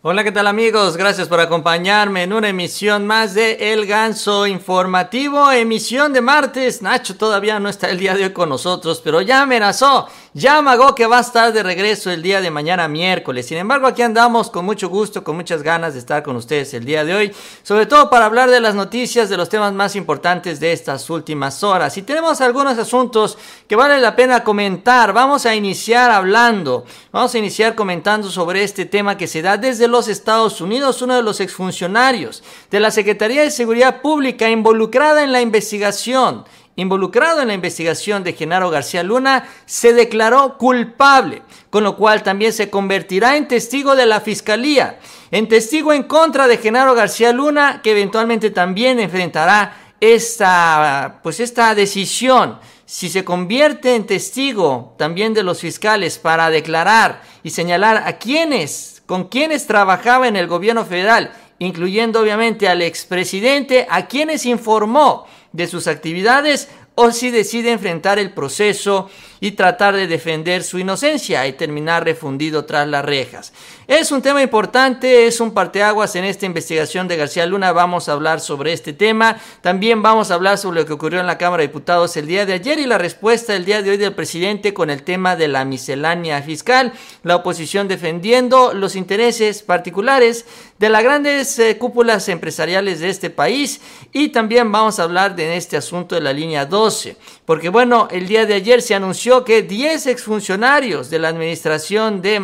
Hola, ¿qué tal amigos? Gracias por acompañarme en una emisión más de El Ganso Informativo, emisión de martes. Nacho todavía no está el día de hoy con nosotros, pero ya amenazó, ya amagó que va a estar de regreso el día de mañana miércoles. Sin embargo, aquí andamos con mucho gusto, con muchas ganas de estar con ustedes el día de hoy, sobre todo para hablar de las noticias, de los temas más importantes de estas últimas horas. Y tenemos algunos asuntos que vale la pena comentar. Vamos a iniciar hablando, vamos a iniciar comentando sobre este tema que se da desde los Estados Unidos, uno de los exfuncionarios de la Secretaría de Seguridad Pública involucrada en la investigación, involucrado en la investigación de Genaro García Luna, se declaró culpable, con lo cual también se convertirá en testigo de la Fiscalía, en testigo en contra de Genaro García Luna, que eventualmente también enfrentará esta, pues esta decisión. Si se convierte en testigo también de los fiscales para declarar y señalar a quienes con quienes trabajaba en el gobierno federal, incluyendo obviamente al expresidente, a quienes informó de sus actividades, o si decide enfrentar el proceso y tratar de defender su inocencia y terminar refundido tras las rejas. Es un tema importante, es un parteaguas en esta investigación de García Luna. Vamos a hablar sobre este tema. También vamos a hablar sobre lo que ocurrió en la Cámara de Diputados el día de ayer y la respuesta el día de hoy del presidente con el tema de la miscelánea fiscal. La oposición defendiendo los intereses particulares de las grandes eh, cúpulas empresariales de este país. Y también vamos a hablar de este asunto de la línea 12. Porque bueno, el día de ayer se anunció que 10 exfuncionarios de la administración de,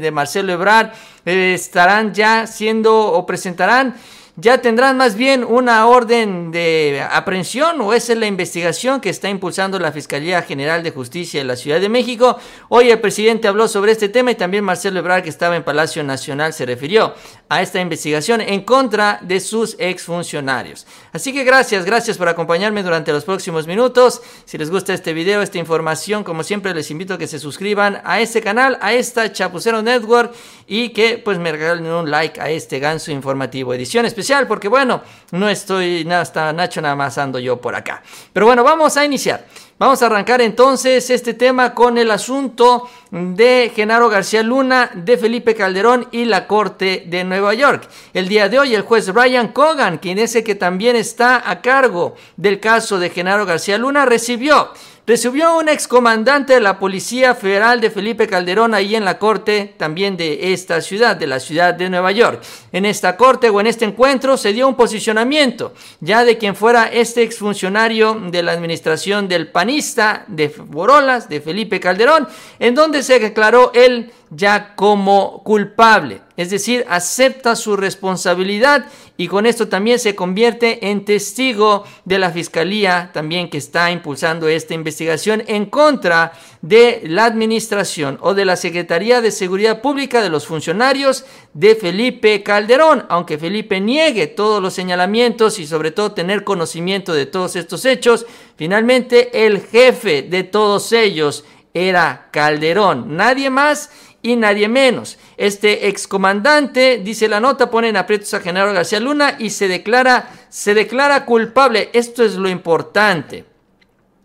de Marcelo Ebrard eh, estarán ya siendo o presentarán ya tendrán más bien una orden de aprehensión o esa es la investigación que está impulsando la Fiscalía General de Justicia de la Ciudad de México. Hoy el presidente habló sobre este tema y también Marcelo Ebrard, que estaba en Palacio Nacional, se refirió a esta investigación en contra de sus exfuncionarios. Así que gracias, gracias por acompañarme durante los próximos minutos. Si les gusta este video, esta información, como siempre les invito a que se suscriban a este canal, a esta Chapucero Network y que pues me regalen un like a este ganso informativo edición especial porque bueno, no estoy, está Nacho nada más ando yo por acá. Pero bueno, vamos a iniciar. Vamos a arrancar entonces este tema con el asunto de Genaro García Luna, de Felipe Calderón y la Corte de Nueva York. El día de hoy el juez Brian Cogan, quien es el que también está a cargo del caso de Genaro García Luna, recibió recibió un excomandante de la Policía Federal de Felipe Calderón ahí en la corte también de esta ciudad, de la ciudad de Nueva York. En esta corte o en este encuentro se dio un posicionamiento ya de quien fuera este exfuncionario de la administración del panista de Borolas, de Felipe Calderón, en donde se declaró él ya como culpable, es decir, acepta su responsabilidad y con esto también se convierte en testigo de la fiscalía también que está impulsando esta investigación en contra de la administración o de la Secretaría de Seguridad Pública de los funcionarios de Felipe Calderón, aunque Felipe niegue todos los señalamientos y sobre todo tener conocimiento de todos estos hechos, finalmente el jefe de todos ellos era Calderón, nadie más y nadie menos. Este excomandante, dice la nota, pone en aprietos a Genaro García Luna y se declara, se declara culpable. Esto es lo importante.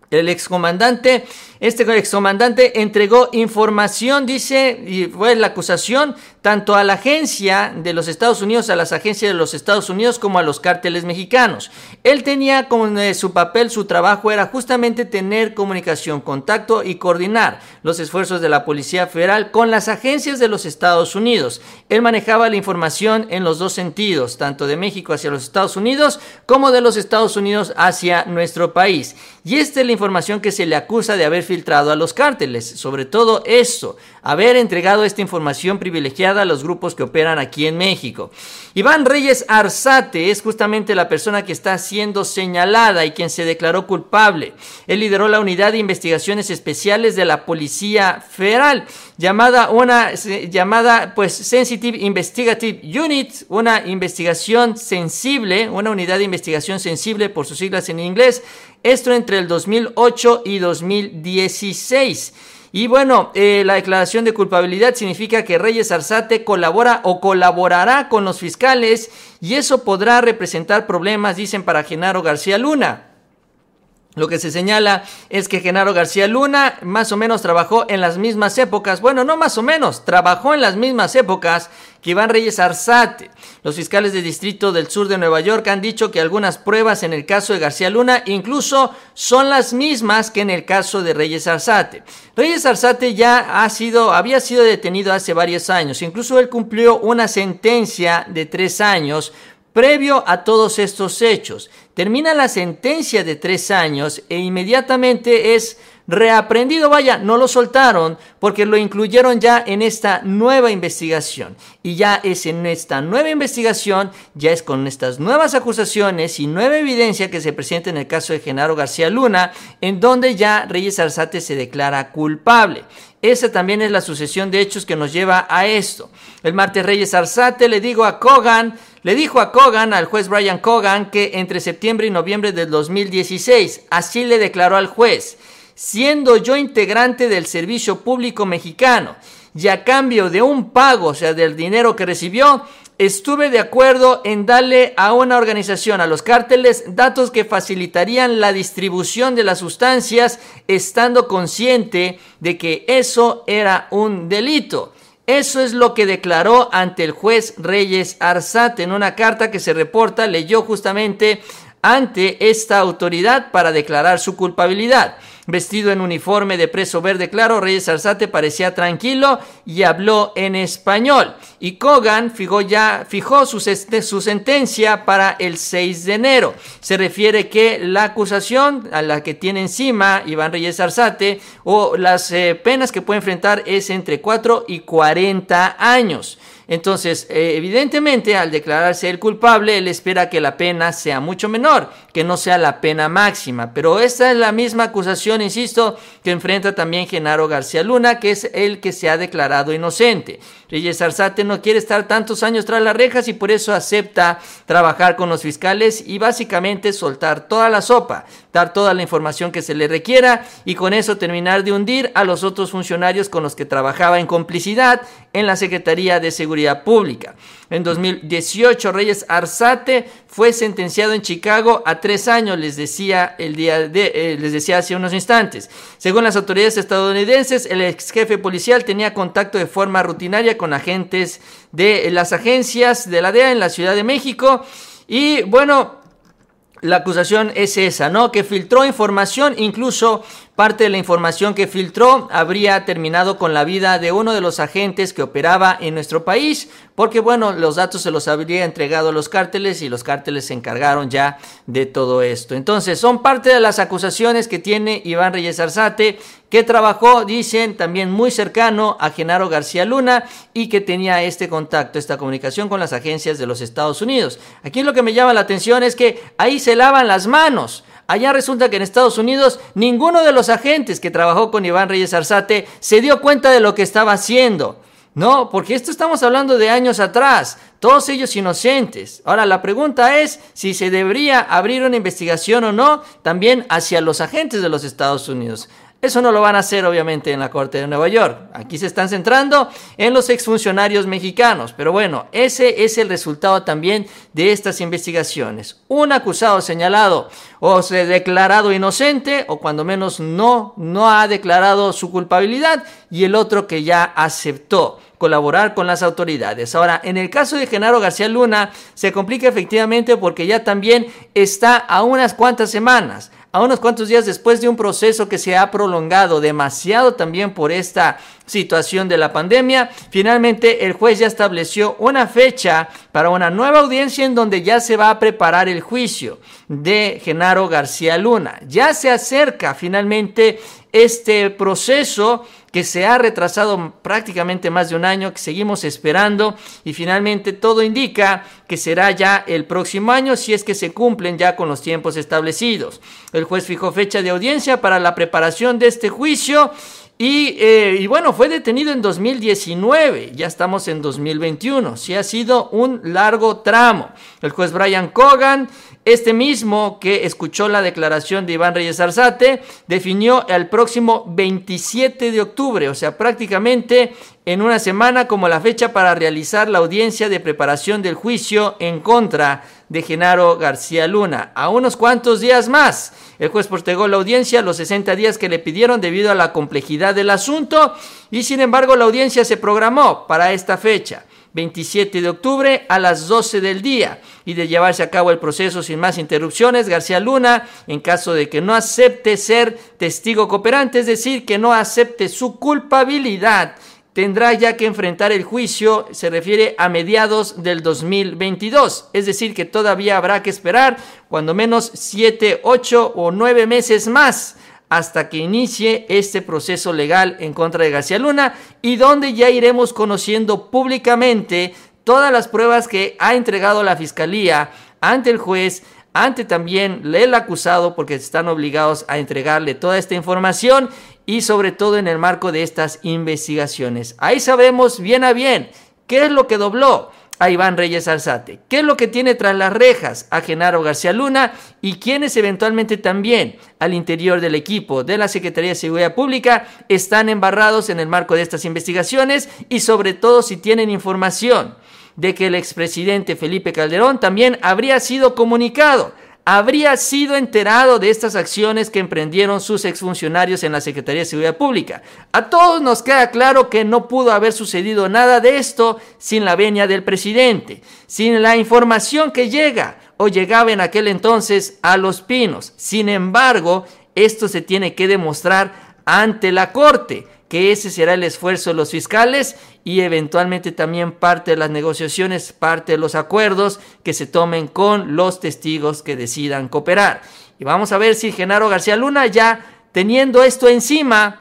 El excomandante este excomandante entregó información, dice, y fue la acusación, tanto a la agencia de los Estados Unidos, a las agencias de los Estados Unidos, como a los cárteles mexicanos. Él tenía como eh, su papel, su trabajo era justamente tener comunicación, contacto y coordinar los esfuerzos de la Policía Federal con las agencias de los Estados Unidos. Él manejaba la información en los dos sentidos, tanto de México hacia los Estados Unidos como de los Estados Unidos hacia nuestro país. Y esta es la información que se le acusa de haber filtrado a los cárteles. Sobre todo eso, haber entregado esta información privilegiada a los grupos que operan aquí en México. Iván Reyes Arzate es justamente la persona que está siendo señalada y quien se declaró culpable. Él lideró la unidad de investigaciones especiales de la Policía Federal, llamada una llamada pues Sensitive Investigative Unit, una investigación sensible, una unidad de investigación sensible por sus siglas en inglés. Esto entre el 2008 y 2016. Y bueno, eh, la declaración de culpabilidad significa que Reyes Arzate colabora o colaborará con los fiscales y eso podrá representar problemas, dicen para Genaro García Luna. Lo que se señala es que Genaro García Luna más o menos trabajó en las mismas épocas, bueno, no más o menos, trabajó en las mismas épocas que Iván Reyes Arzate. Los fiscales de distrito del sur de Nueva York han dicho que algunas pruebas en el caso de García Luna incluso son las mismas que en el caso de Reyes Arzate. Reyes Arzate ya ha sido, había sido detenido hace varios años, incluso él cumplió una sentencia de tres años Previo a todos estos hechos, termina la sentencia de tres años e inmediatamente es reaprendido, vaya, no lo soltaron porque lo incluyeron ya en esta nueva investigación. Y ya es en esta nueva investigación, ya es con estas nuevas acusaciones y nueva evidencia que se presenta en el caso de Genaro García Luna, en donde ya Reyes Arzate se declara culpable. Esa también es la sucesión de hechos que nos lleva a esto. El martes Reyes Arzate le digo a Kogan, le dijo a Kogan, al juez Brian Kogan, que entre septiembre y noviembre del 2016, así le declaró al juez, siendo yo integrante del servicio público mexicano y a cambio de un pago, o sea, del dinero que recibió, estuve de acuerdo en darle a una organización, a los cárteles, datos que facilitarían la distribución de las sustancias, estando consciente de que eso era un delito. Eso es lo que declaró ante el juez Reyes Arzate en una carta que se reporta, leyó justamente ante esta autoridad para declarar su culpabilidad. Vestido en uniforme de preso verde claro, Reyes Arzate parecía tranquilo y habló en español. Y Kogan fijó ya fijó su, sentencia para el 6 de enero. Se refiere que la acusación a la que tiene encima Iván Reyes Arzate o las eh, penas que puede enfrentar es entre 4 y 40 años. Entonces, eh, evidentemente, al declararse el culpable, él espera que la pena sea mucho menor, que no sea la pena máxima. Pero esta es la misma acusación, insisto, que enfrenta también Genaro García Luna, que es el que se ha declarado inocente. Reyes Arzate no quiere estar tantos años tras las rejas y por eso acepta trabajar con los fiscales y básicamente soltar toda la sopa, dar toda la información que se le requiera y con eso terminar de hundir a los otros funcionarios con los que trabajaba en complicidad en la Secretaría de Seguridad Pública. En 2018, Reyes Arzate fue sentenciado en Chicago a tres años, les decía, el día de, eh, les decía hace unos instantes. Según las autoridades estadounidenses, el ex jefe policial tenía contacto de forma rutinaria con agentes de las agencias de la DEA en la Ciudad de México. Y bueno, la acusación es esa, ¿no? Que filtró información, incluso parte de la información que filtró habría terminado con la vida de uno de los agentes que operaba en nuestro país, porque bueno, los datos se los habría entregado a los cárteles y los cárteles se encargaron ya de todo esto. Entonces, son parte de las acusaciones que tiene Iván Reyes Arzate, que trabajó, dicen, también muy cercano a Genaro García Luna y que tenía este contacto, esta comunicación con las agencias de los Estados Unidos. Aquí lo que me llama la atención es que ahí se lavan las manos. Allá resulta que en Estados Unidos ninguno de los agentes que trabajó con Iván Reyes Arzate se dio cuenta de lo que estaba haciendo. No, porque esto estamos hablando de años atrás, todos ellos inocentes. Ahora la pregunta es si se debería abrir una investigación o no también hacia los agentes de los Estados Unidos. Eso no lo van a hacer obviamente en la Corte de Nueva York. Aquí se están centrando en los exfuncionarios mexicanos. Pero bueno, ese es el resultado también de estas investigaciones. Un acusado señalado o se declarado inocente o cuando menos no, no ha declarado su culpabilidad y el otro que ya aceptó colaborar con las autoridades. Ahora, en el caso de Genaro García Luna, se complica efectivamente porque ya también está a unas cuantas semanas a unos cuantos días después de un proceso que se ha prolongado demasiado también por esta situación de la pandemia, finalmente el juez ya estableció una fecha para una nueva audiencia en donde ya se va a preparar el juicio de Genaro García Luna. Ya se acerca finalmente este proceso que se ha retrasado prácticamente más de un año, que seguimos esperando y finalmente todo indica que será ya el próximo año si es que se cumplen ya con los tiempos establecidos. El juez fijó fecha de audiencia para la preparación de este juicio y, eh, y, bueno, fue detenido en 2019, ya estamos en 2021, sí ha sido un largo tramo. El juez Brian Cogan este mismo que escuchó la declaración de Iván Reyes Arzate definió el próximo 27 de octubre, o sea, prácticamente en una semana como la fecha para realizar la audiencia de preparación del juicio en contra de Genaro García Luna. A unos cuantos días más, el juez postergó la audiencia los 60 días que le pidieron debido a la complejidad del asunto y sin embargo la audiencia se programó para esta fecha. 27 de octubre a las 12 del día y de llevarse a cabo el proceso sin más interrupciones, García Luna, en caso de que no acepte ser testigo cooperante, es decir, que no acepte su culpabilidad, tendrá ya que enfrentar el juicio, se refiere a mediados del 2022, es decir, que todavía habrá que esperar cuando menos 7, 8 o 9 meses más hasta que inicie este proceso legal en contra de García Luna y donde ya iremos conociendo públicamente todas las pruebas que ha entregado la Fiscalía ante el juez, ante también el acusado, porque están obligados a entregarle toda esta información y sobre todo en el marco de estas investigaciones. Ahí sabemos bien a bien qué es lo que dobló a Iván Reyes Alzate. ¿Qué es lo que tiene tras las rejas a Genaro García Luna y quienes eventualmente también al interior del equipo de la Secretaría de Seguridad Pública están embarrados en el marco de estas investigaciones y sobre todo si tienen información de que el expresidente Felipe Calderón también habría sido comunicado habría sido enterado de estas acciones que emprendieron sus exfuncionarios en la Secretaría de Seguridad Pública. A todos nos queda claro que no pudo haber sucedido nada de esto sin la venia del presidente, sin la información que llega o llegaba en aquel entonces a los pinos. Sin embargo, esto se tiene que demostrar ante la Corte que ese será el esfuerzo de los fiscales y eventualmente también parte de las negociaciones, parte de los acuerdos que se tomen con los testigos que decidan cooperar. Y vamos a ver si Genaro García Luna ya teniendo esto encima,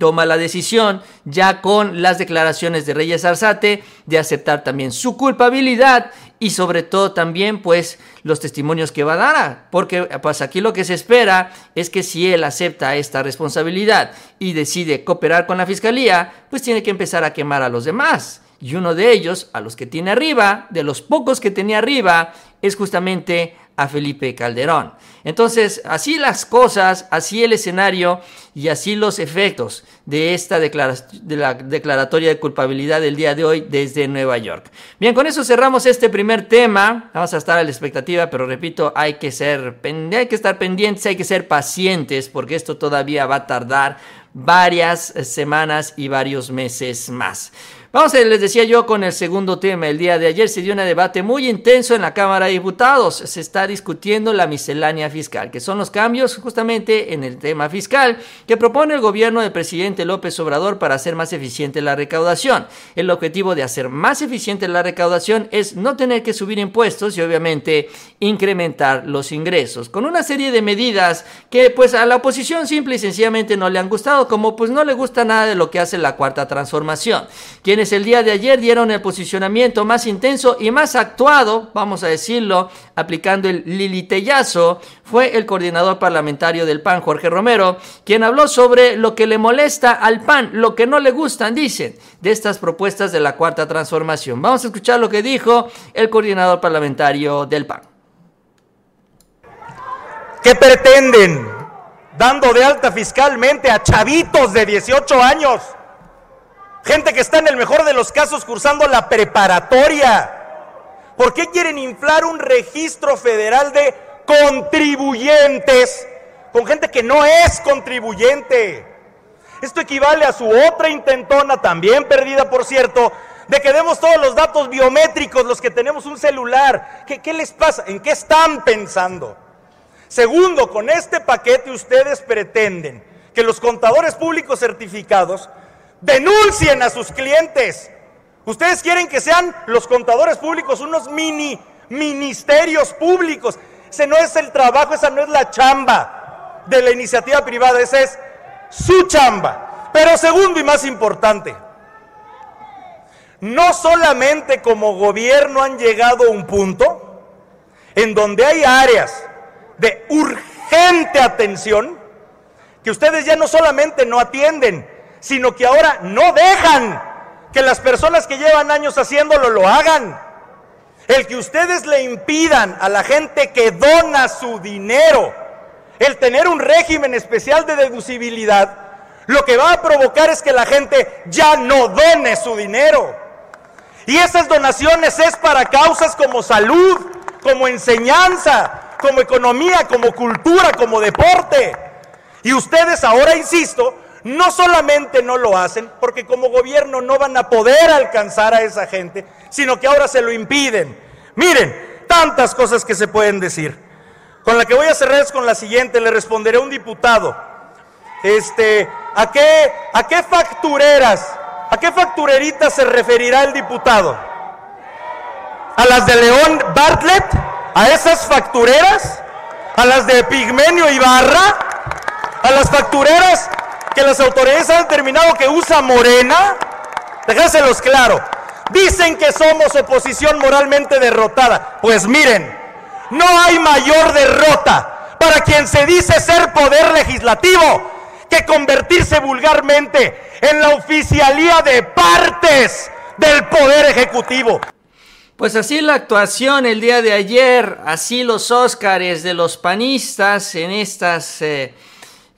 toma la decisión, ya con las declaraciones de Reyes Arzate, de aceptar también su culpabilidad y sobre todo también pues los testimonios que va a dar, porque pues aquí lo que se espera es que si él acepta esta responsabilidad y decide cooperar con la fiscalía, pues tiene que empezar a quemar a los demás. Y uno de ellos, a los que tiene arriba, de los pocos que tenía arriba, es justamente a Felipe Calderón. Entonces, así las cosas, así el escenario y así los efectos de esta de la declaratoria de culpabilidad del día de hoy desde Nueva York. Bien, con eso cerramos este primer tema. Vamos a estar a la expectativa, pero repito, hay que ser hay que estar pendientes, hay que ser pacientes porque esto todavía va a tardar varias semanas y varios meses más. Vamos, a, les decía yo, con el segundo tema. El día de ayer se dio un debate muy intenso en la Cámara de Diputados. Se está discutiendo la miscelánea fiscal, que son los cambios justamente en el tema fiscal que propone el gobierno del presidente López Obrador para hacer más eficiente la recaudación. El objetivo de hacer más eficiente la recaudación es no tener que subir impuestos y obviamente incrementar los ingresos, con una serie de medidas que pues a la oposición simple y sencillamente no le han gustado, como pues no le gusta nada de lo que hace la cuarta transformación el día de ayer dieron el posicionamiento más intenso y más actuado, vamos a decirlo, aplicando el lilitellazo, fue el coordinador parlamentario del PAN, Jorge Romero, quien habló sobre lo que le molesta al PAN, lo que no le gustan, dicen, de estas propuestas de la cuarta transformación. Vamos a escuchar lo que dijo el coordinador parlamentario del PAN. ¿Qué pretenden? Dando de alta fiscalmente a chavitos de 18 años Gente que está en el mejor de los casos cursando la preparatoria. ¿Por qué quieren inflar un registro federal de contribuyentes con gente que no es contribuyente? Esto equivale a su otra intentona, también perdida por cierto, de que demos todos los datos biométricos, los que tenemos un celular. ¿Qué, les pasa? ¿En qué están pensando? Segundo, con este paquete ustedes pretenden que los contadores públicos certificados Denuncien a sus clientes. Ustedes quieren que sean los contadores públicos unos mini ministerios públicos. Ese no es el trabajo, esa no es la chamba de la iniciativa privada, esa es su chamba. Pero segundo y más importante, no solamente como gobierno han llegado a un punto en donde hay áreas de urgente atención que ustedes ya no solamente no atienden, sino que ahora no dejan que las personas que llevan años haciéndolo lo hagan. El que ustedes le impidan a la gente que dona su dinero el tener un régimen especial de deducibilidad, lo que va a provocar es que la gente ya no done su dinero. Y esas donaciones es para causas como salud, como enseñanza, como economía, como cultura, como deporte. Y ustedes ahora, insisto, no solamente no lo hacen, porque como gobierno no van a poder alcanzar a esa gente, sino que ahora se lo impiden. Miren, tantas cosas que se pueden decir. Con la que voy a cerrar es con la siguiente, le responderé a un diputado. Este, ¿a qué, a qué factureras, a qué factureritas se referirá el diputado? ¿A las de León Bartlett? ¿A esas factureras? ¿A las de Pigmenio Ibarra? ¿A las factureras que las autoridades han determinado que usa Morena? Déjenselos claro. Dicen que somos oposición moralmente derrotada. Pues miren, no hay mayor derrota para quien se dice ser poder legislativo que convertirse vulgarmente en la oficialía de partes del poder ejecutivo. Pues así la actuación el día de ayer, así los Óscares de los panistas en estas... Eh,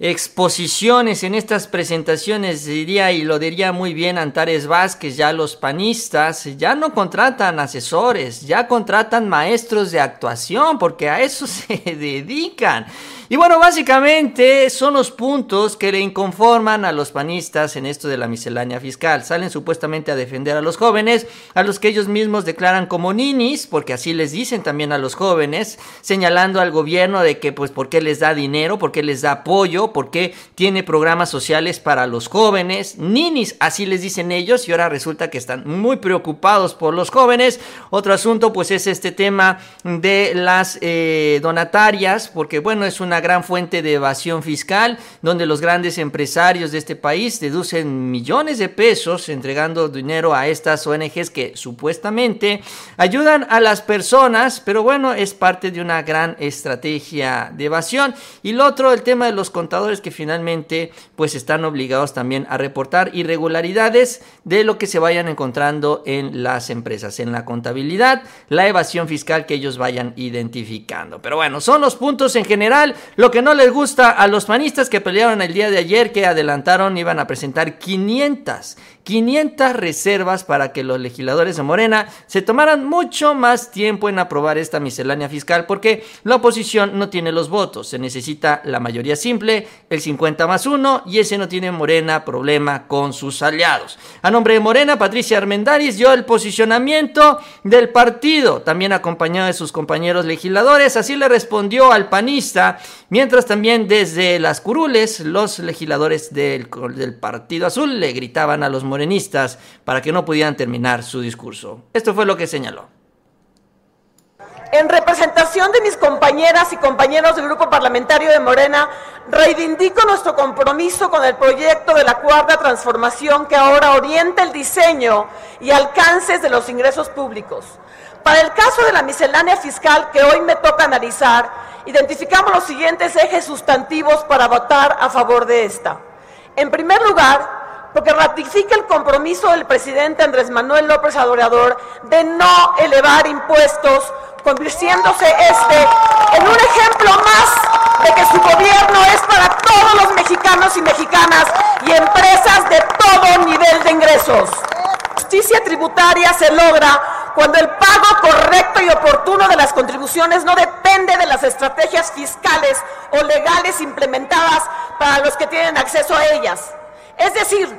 exposiciones, en estas presentaciones, diría y lo diría muy bien Antares Vázquez, ya los panistas ya no contratan asesores, ya contratan maestros de actuación, porque a eso se dedican. Y bueno, básicamente son los puntos que le inconforman a los panistas en esto de la miscelánea fiscal. Salen supuestamente a defender a los jóvenes, a los que ellos mismos declaran como ninis, porque así les dicen también a los jóvenes, señalando al gobierno de que pues por qué les da dinero, por qué les da apoyo, por qué tiene programas sociales para los jóvenes, ninis, así les dicen ellos, y ahora resulta que están muy preocupados por los jóvenes. Otro asunto pues es este tema de las eh, donatarias, porque bueno, es una gran fuente de evasión fiscal, donde los grandes empresarios de este país deducen millones de pesos entregando dinero a estas ONGs que supuestamente ayudan a las personas, pero bueno, es parte de una gran estrategia de evasión. Y lo otro, el tema de los contadores que finalmente pues están obligados también a reportar irregularidades de lo que se vayan encontrando en las empresas, en la contabilidad, la evasión fiscal que ellos vayan identificando. Pero bueno, son los puntos en general. Lo que no les gusta a los panistas que pelearon el día de ayer, que adelantaron, iban a presentar 500, 500 reservas para que los legisladores de Morena se tomaran mucho más tiempo en aprobar esta miscelánea fiscal, porque la oposición no tiene los votos. Se necesita la mayoría simple, el 50 más 1, y ese no tiene Morena problema con sus aliados. A nombre de Morena, Patricia Armendáriz dio el posicionamiento del partido, también acompañado de sus compañeros legisladores. Así le respondió al panista Mientras también desde las curules los legisladores del, del, Partido Azul le gritaban a los morenistas para que no pudieran terminar su discurso. Esto fue lo que señaló. En representación de mis compañeras y compañeros del Grupo Parlamentario de Morena, reivindico nuestro compromiso con el proyecto de la Cuarta Transformación que ahora orienta el diseño y alcances de los ingresos públicos. Para el caso de la miscelánea fiscal que hoy me toca analizar, identificamos los siguientes ejes sustantivos para votar a favor de esta. En primer lugar, porque ratifica el compromiso del presidente Andrés Manuel López Obrador de no elevar impuestos, convirtiéndose este en un ejemplo más de que su gobierno es para todos los mexicanos y mexicanas y empresas de todo nivel de ingresos. Justicia tributaria se logra cuando el pago correcto y oportuno de las contribuciones no depende de las estrategias fiscales o legales implementadas para los que tienen acceso a ellas. Es decir,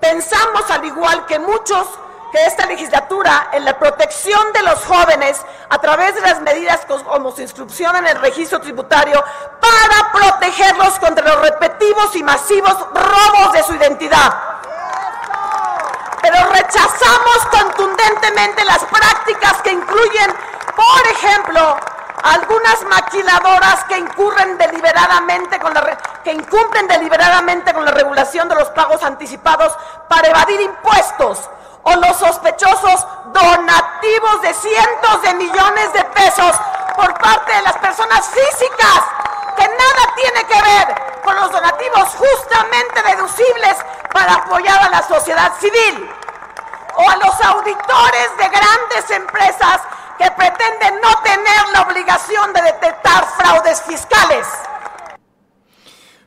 pensamos al igual que muchos que esta legislatura en la protección de los jóvenes a través de las medidas como su inscripción en el registro tributario para protegerlos contra los repetitivos y masivos robos de su identidad. Pero rechazamos contundentemente las prácticas que incluyen, por ejemplo, algunas maquiladoras que incurren deliberadamente con la que incumplen deliberadamente con la regulación de los pagos anticipados para evadir impuestos o los sospechosos donativos de cientos de millones de pesos por parte de las personas físicas que nada tiene que ver con los donativos justamente deducibles para apoyar a la sociedad civil o a los auditores de grandes empresas que pretenden no tener la obligación de detectar fraudes fiscales.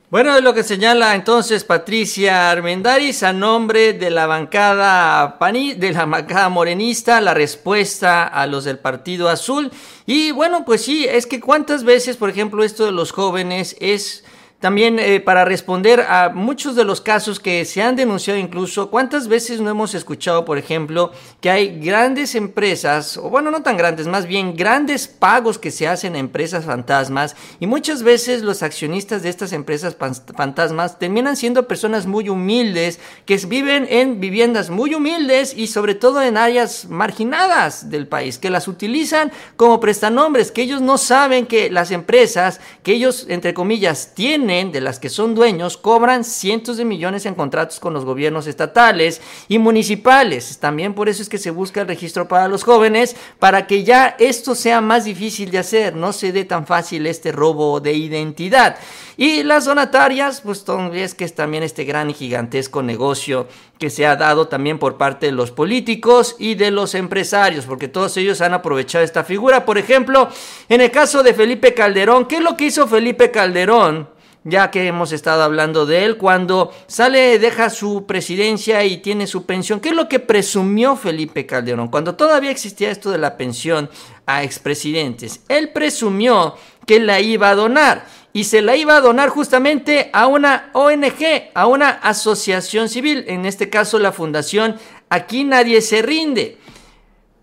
Bueno, es lo que señala entonces Patricia Armendaris a nombre de la bancada de la bancada morenista, la respuesta a los del Partido Azul. Y bueno, pues sí, es que cuántas veces, por ejemplo, esto de los jóvenes es también eh, para responder a muchos de los casos que se han denunciado incluso, ¿cuántas veces no hemos escuchado, por ejemplo, que hay grandes empresas, o bueno, no tan grandes, más bien grandes pagos que se hacen a empresas fantasmas y muchas veces los accionistas de estas empresas fantasmas terminan siendo personas muy humildes que viven en viviendas muy humildes y sobre todo en áreas marginadas del país, que las utilizan como prestanombres, que ellos no saben que las empresas que ellos, entre comillas, tienen, de las que son dueños, cobran cientos de millones en contratos con los gobiernos estatales y municipales. También por eso es que se busca el registro para los jóvenes, para que ya esto sea más difícil de hacer, no se dé tan fácil este robo de identidad. Y las donatarias, pues es que es también este gran y gigantesco negocio que se ha dado también por parte de los políticos y de los empresarios, porque todos ellos han aprovechado esta figura. Por ejemplo, en el caso de Felipe Calderón, ¿qué es lo que hizo Felipe Calderón? Ya que hemos estado hablando de él, cuando sale, deja su presidencia y tiene su pensión. ¿Qué es lo que presumió Felipe Calderón? Cuando todavía existía esto de la pensión a expresidentes, él presumió que la iba a donar y se la iba a donar justamente a una ONG, a una asociación civil, en este caso la fundación Aquí Nadie se rinde.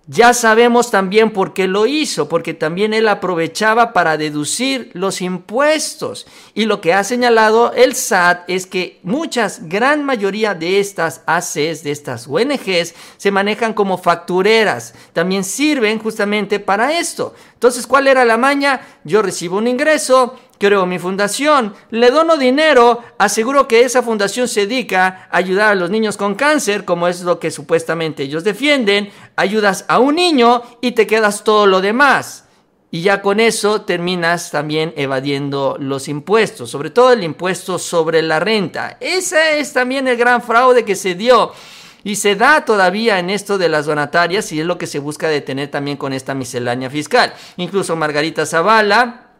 Ya sabemos también por qué lo hizo, porque también él aprovechaba para deducir los impuestos. Y lo que ha señalado el SAT es que muchas, gran mayoría de estas ACs, de estas ONGs, se manejan como factureras. También sirven justamente para esto. Entonces, ¿cuál era la maña? Yo recibo un ingreso, creo mi fundación, le dono dinero, aseguro que esa fundación se dedica a ayudar a los niños con cáncer, como es lo que supuestamente ellos defienden, ayudas a un niño y te quedas todo lo demás. Y ya con eso terminas también evadiendo los impuestos, sobre todo el impuesto sobre la renta. Ese es también el gran fraude que se dio. Y se da todavía en esto de las donatarias y es lo que se busca detener también con esta miscelánea fiscal. Incluso Margarita Zavala,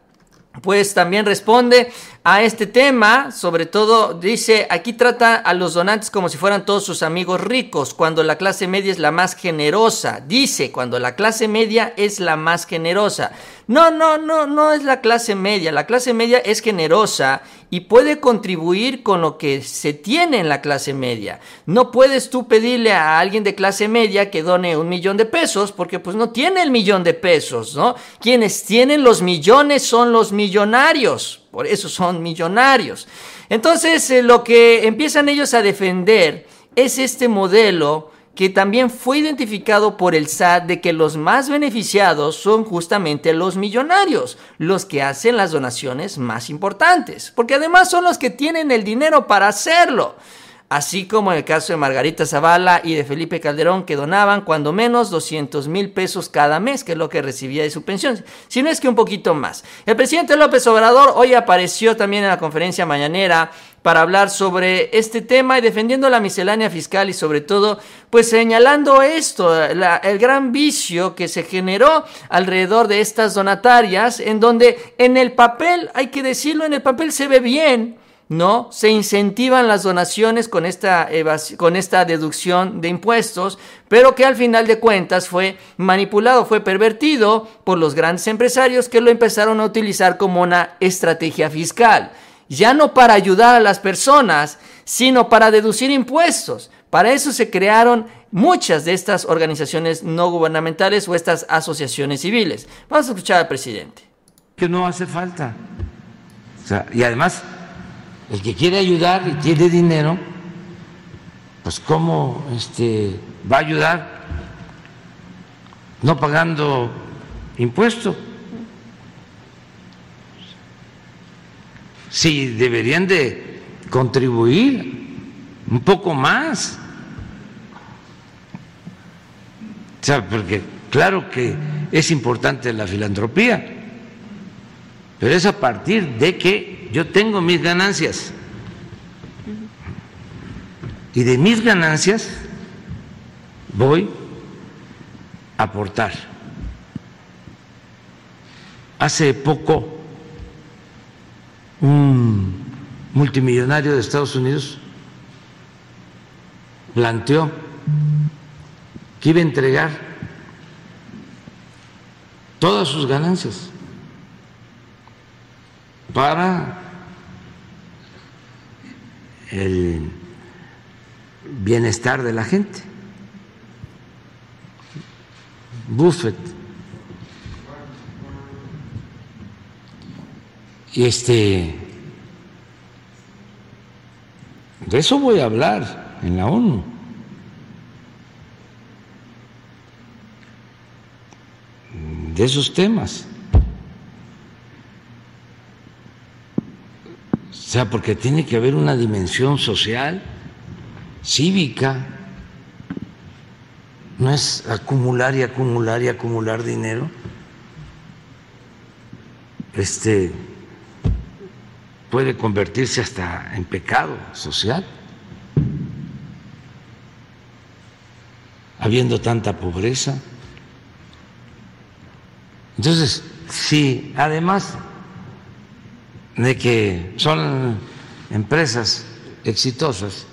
pues también responde a este tema, sobre todo dice, aquí trata a los donantes como si fueran todos sus amigos ricos, cuando la clase media es la más generosa, dice, cuando la clase media es la más generosa. No, no, no, no es la clase media, la clase media es generosa y puede contribuir con lo que se tiene en la clase media. No puedes tú pedirle a alguien de clase media que done un millón de pesos porque pues no tiene el millón de pesos, ¿no? Quienes tienen los millones son los millonarios por eso son millonarios. Entonces, eh, lo que empiezan ellos a defender es este modelo que también fue identificado por el SAT de que los más beneficiados son justamente los millonarios, los que hacen las donaciones más importantes, porque además son los que tienen el dinero para hacerlo así como en el caso de Margarita Zavala y de Felipe Calderón, que donaban cuando menos 200 mil pesos cada mes, que es lo que recibía de su pensión, si no es que un poquito más. El presidente López Obrador hoy apareció también en la conferencia mañanera para hablar sobre este tema y defendiendo la miscelánea fiscal y sobre todo pues señalando esto, el gran vicio que se generó alrededor de estas donatarias en donde en el papel, hay que decirlo, en el papel se ve bien, ¿no? Se incentivan las donaciones con esta, con esta deducción de impuestos, pero que al final de cuentas fue manipulado, fue pervertido por los grandes empresarios que lo empezaron a utilizar como una estrategia fiscal. Ya no para ayudar a las personas, sino para deducir impuestos. Para eso se crearon muchas de estas organizaciones no gubernamentales o estas asociaciones civiles. Vamos a escuchar al presidente. Que no hace falta. y además el que quiere ayudar y tiene dinero, pues cómo este, va a ayudar no pagando impuestos. Sí, deberían de contribuir un poco más. O sea, porque claro que es importante la filantropía, pero es a partir de que yo tengo mis ganancias. Y de mis ganancias voy a aportar. Hace poco un multimillonario de Estados Unidos planteó que iba a entregar todas sus ganancias para el bienestar de la gente. Buffett. Y este de eso voy a hablar en la ONU. De esos temas. Sea, porque tiene que haber una dimensión social, cívica. No es acumular y acumular y acumular dinero. Este puede convertirse hasta en pecado social, habiendo tanta pobreza. Entonces, sí, además de que son empresas exitosas,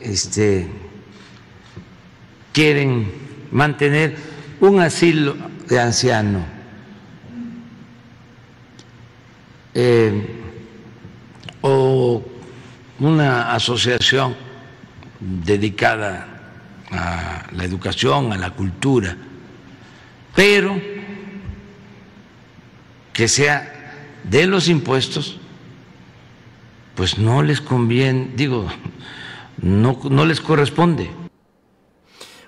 este, quieren mantener un asilo de ancianos Eh, o una asociación dedicada a la educación, a la cultura, pero que sea de los impuestos, pues no les conviene, digo, no, no les corresponde.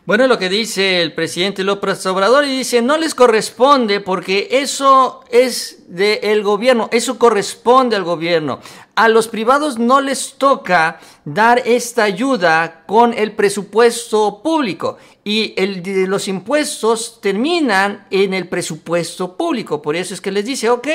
Bueno, lo que dice el presidente López Obrador y dice, no les corresponde porque eso es del gobierno, eso corresponde al gobierno. A los privados no les toca dar esta ayuda con el presupuesto público y el de los impuestos terminan en el presupuesto público. Por eso es que les dice, ok,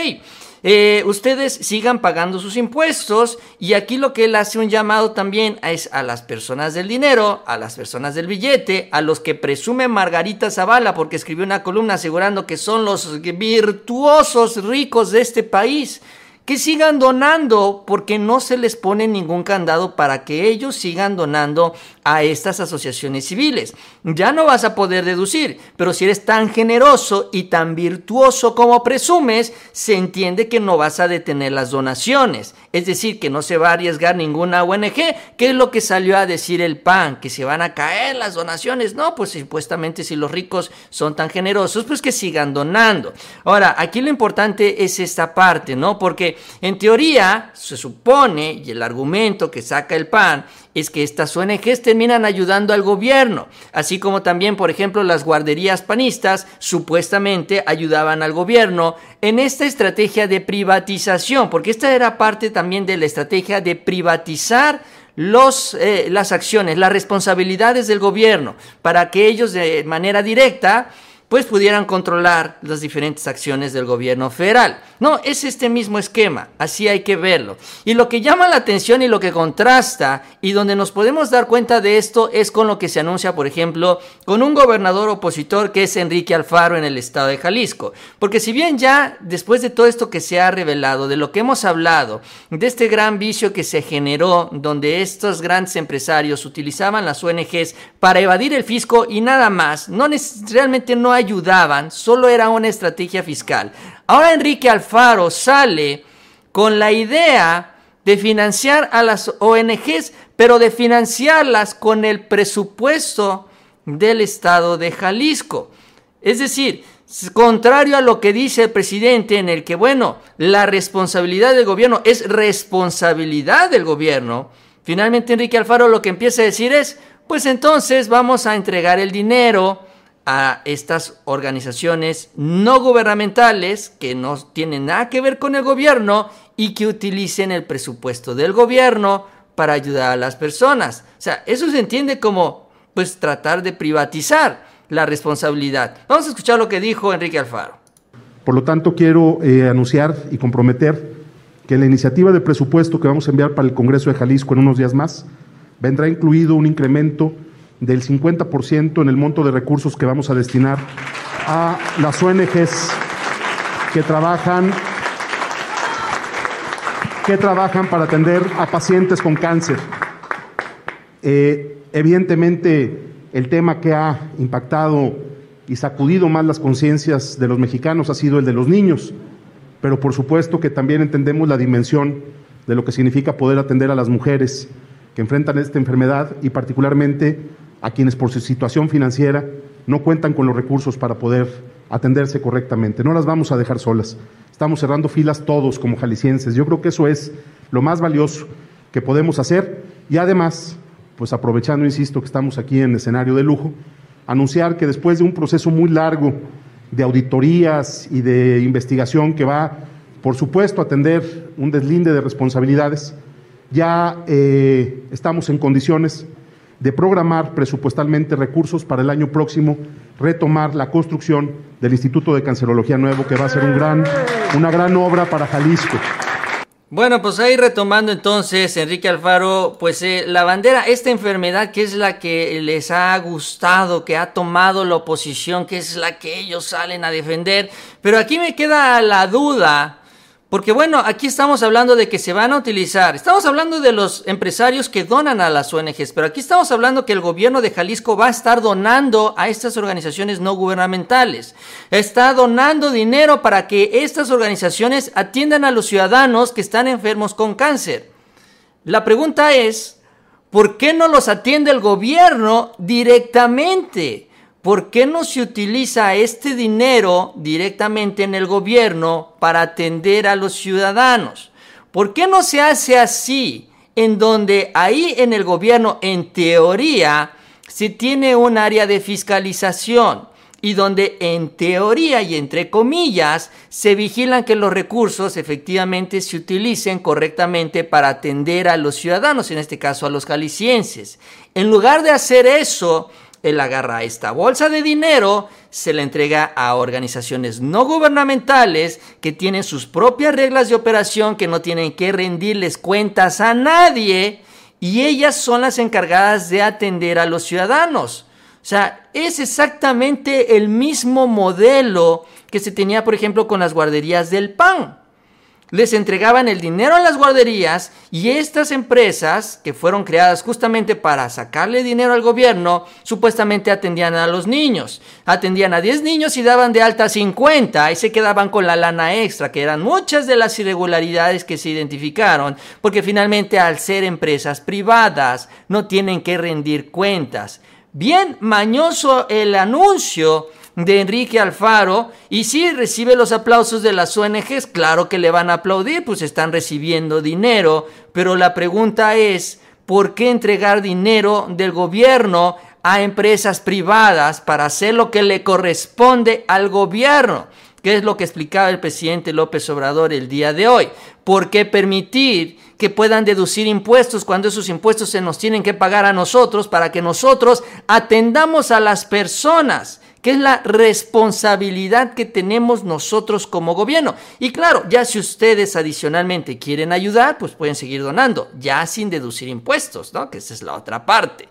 eh, ustedes sigan pagando sus impuestos y aquí lo que él hace un llamado también es a las personas del dinero, a las personas del billete, a los que presume Margarita Zavala porque escribió una columna asegurando que son los virtuosos ricos de este país que sigan donando porque no se les pone ningún candado para que ellos sigan donando a estas asociaciones civiles. Ya no vas a poder deducir, pero si eres tan generoso y tan virtuoso como presumes, se entiende que no vas a detener las donaciones. Es decir, que no se va a arriesgar ninguna ONG, que es lo que salió a decir el PAN, que se van a caer las donaciones. No, pues supuestamente si los ricos son tan generosos, pues que sigan donando. Ahora, aquí lo importante es esta parte, ¿no? Porque en teoría, se supone, y el argumento que saca el PAN, es que estas ONGs terminan ayudando al gobierno, así como también, por ejemplo, las guarderías panistas supuestamente ayudaban al gobierno en esta estrategia de privatización, porque esta era parte también de la estrategia de privatizar los, eh, las acciones, las responsabilidades del gobierno, para que ellos de manera directa pues pudieran controlar las diferentes acciones del gobierno federal. No, es este mismo esquema, así hay que verlo. Y lo que llama la atención y lo que contrasta y donde nos podemos dar cuenta de esto es con lo que se anuncia, por ejemplo, con un gobernador opositor que es Enrique Alfaro en el estado de Jalisco. Porque si bien ya después de todo esto que se ha revelado, de lo que hemos hablado, de este gran vicio que se generó donde estos grandes empresarios utilizaban las ONGs para evadir el fisco y nada más, no realmente no ayudaban, solo era una estrategia fiscal. Ahora Enrique Alfaro sale con la idea de financiar a las ONGs, pero de financiarlas con el presupuesto del estado de Jalisco. Es decir, contrario a lo que dice el presidente en el que, bueno, la responsabilidad del gobierno es responsabilidad del gobierno, finalmente Enrique Alfaro lo que empieza a decir es, pues entonces vamos a entregar el dinero a estas organizaciones no gubernamentales que no tienen nada que ver con el gobierno y que utilicen el presupuesto del gobierno para ayudar a las personas. O sea, eso se entiende como pues tratar de privatizar la responsabilidad. Vamos a escuchar lo que dijo Enrique Alfaro. Por lo tanto, quiero eh, anunciar y comprometer que la iniciativa de presupuesto que vamos a enviar para el Congreso de Jalisco en unos días más, vendrá incluido un incremento del 50% en el monto de recursos que vamos a destinar a las ONGs que trabajan que trabajan para atender a pacientes con cáncer. Eh, evidentemente, el tema que ha impactado y sacudido más las conciencias de los mexicanos ha sido el de los niños, pero por supuesto que también entendemos la dimensión de lo que significa poder atender a las mujeres que enfrentan esta enfermedad y particularmente a quienes por su situación financiera no cuentan con los recursos para poder atenderse correctamente. No las vamos a dejar solas. Estamos cerrando filas todos como jaliscienses. Yo creo que eso es lo más valioso que podemos hacer y además, pues aprovechando, insisto, que estamos aquí en escenario de lujo, anunciar que después de un proceso muy largo de auditorías y de investigación que va, por supuesto, a atender un deslinde de responsabilidades, ya eh, estamos en condiciones de programar presupuestalmente recursos para el año próximo, retomar la construcción del Instituto de Cancerología Nuevo, que va a ser un gran, una gran obra para Jalisco. Bueno, pues ahí retomando entonces, Enrique Alfaro, pues eh, la bandera, esta enfermedad que es la que les ha gustado, que ha tomado la oposición, que es la que ellos salen a defender, pero aquí me queda la duda, porque bueno, aquí estamos hablando de que se van a utilizar, estamos hablando de los empresarios que donan a las ONGs, pero aquí estamos hablando que el gobierno de Jalisco va a estar donando a estas organizaciones no gubernamentales. Está donando dinero para que estas organizaciones atiendan a los ciudadanos que están enfermos con cáncer. La pregunta es, ¿por qué no los atiende el gobierno directamente? ¿Por qué no se utiliza este dinero directamente en el gobierno para atender a los ciudadanos? ¿Por qué no se hace así, en donde ahí en el gobierno, en teoría, se tiene un área de fiscalización? y donde en teoría y entre comillas se vigilan que los recursos efectivamente se utilicen correctamente para atender a los ciudadanos, en este caso a los jaliscienses. En lugar de hacer eso, él agarra esta bolsa de dinero, se la entrega a organizaciones no gubernamentales que tienen sus propias reglas de operación, que no tienen que rendirles cuentas a nadie, y ellas son las encargadas de atender a los ciudadanos. O sea, es exactamente el mismo modelo que se tenía, por ejemplo, con las guarderías del pan les entregaban el dinero a las guarderías y estas empresas, que fueron creadas justamente para sacarle dinero al gobierno, supuestamente atendían a los niños. Atendían a 10 niños y daban de alta 50 y se quedaban con la lana extra, que eran muchas de las irregularidades que se identificaron, porque finalmente al ser empresas privadas no tienen que rendir cuentas. Bien mañoso el anuncio de Enrique Alfaro y si recibe los aplausos de las ONGs, claro que le van a aplaudir, pues están recibiendo dinero, pero la pregunta es, ¿por qué entregar dinero del gobierno a empresas privadas para hacer lo que le corresponde al gobierno? ¿Qué es lo que explicaba el presidente López Obrador el día de hoy? ¿Por qué permitir que puedan deducir impuestos cuando esos impuestos se nos tienen que pagar a nosotros para que nosotros atendamos a las personas? Que es la responsabilidad que tenemos nosotros como gobierno. Y claro, ya si ustedes adicionalmente quieren ayudar, pues pueden seguir donando, ya sin deducir impuestos, ¿no? Que esa es la otra parte.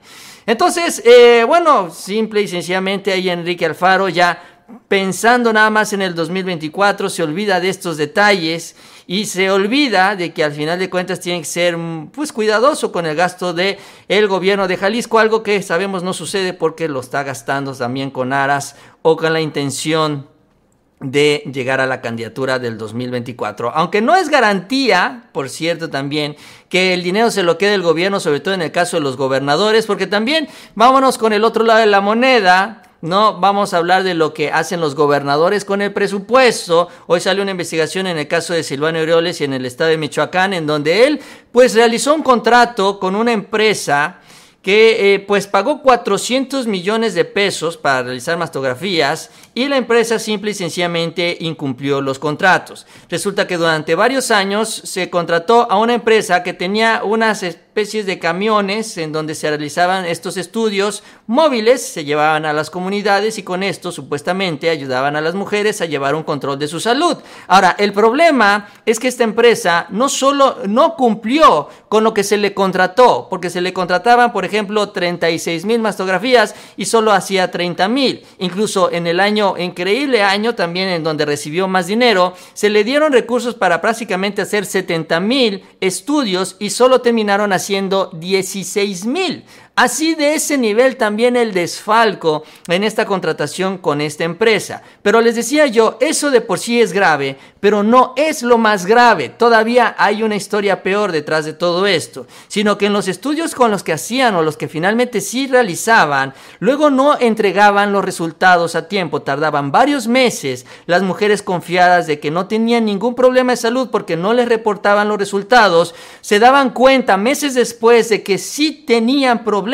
Entonces, eh, bueno, simple y sencillamente ahí Enrique Alfaro ya pensando nada más en el 2024 se olvida de estos detalles y se olvida de que al final de cuentas tiene que ser pues cuidadoso con el gasto de el gobierno de Jalisco, algo que sabemos no sucede porque lo está gastando también con aras o con la intención de llegar a la candidatura del 2024. Aunque no es garantía, por cierto, también que el dinero se lo quede el gobierno, sobre todo en el caso de los gobernadores, porque también vámonos con el otro lado de la moneda. No vamos a hablar de lo que hacen los gobernadores con el presupuesto. Hoy salió una investigación en el caso de Silvano Aureoles y en el estado de Michoacán, en donde él pues realizó un contrato con una empresa que eh, pues pagó 400 millones de pesos para realizar mastografías y la empresa simple y sencillamente incumplió los contratos. Resulta que durante varios años se contrató a una empresa que tenía unas especies de camiones en donde se realizaban estos estudios móviles, se llevaban a las comunidades y con esto supuestamente ayudaban a las mujeres a llevar un control de su salud. Ahora, el problema es que esta empresa no solo no cumplió con lo que se le contrató, porque se le contrataban, por ejemplo, 36 mil mastografías y solo hacía 30 mil. Incluso en el año, increíble año también en donde recibió más dinero, se le dieron recursos para prácticamente hacer 70 mil estudios y solo terminaron haciendo 16 mil. Así de ese nivel también el desfalco en esta contratación con esta empresa. Pero les decía yo, eso de por sí es grave, pero no es lo más grave. Todavía hay una historia peor detrás de todo esto, sino que en los estudios con los que hacían o los que finalmente sí realizaban, luego no entregaban los resultados a tiempo, tardaban varios meses las mujeres confiadas de que no tenían ningún problema de salud porque no les reportaban los resultados, se daban cuenta meses después de que sí tenían problemas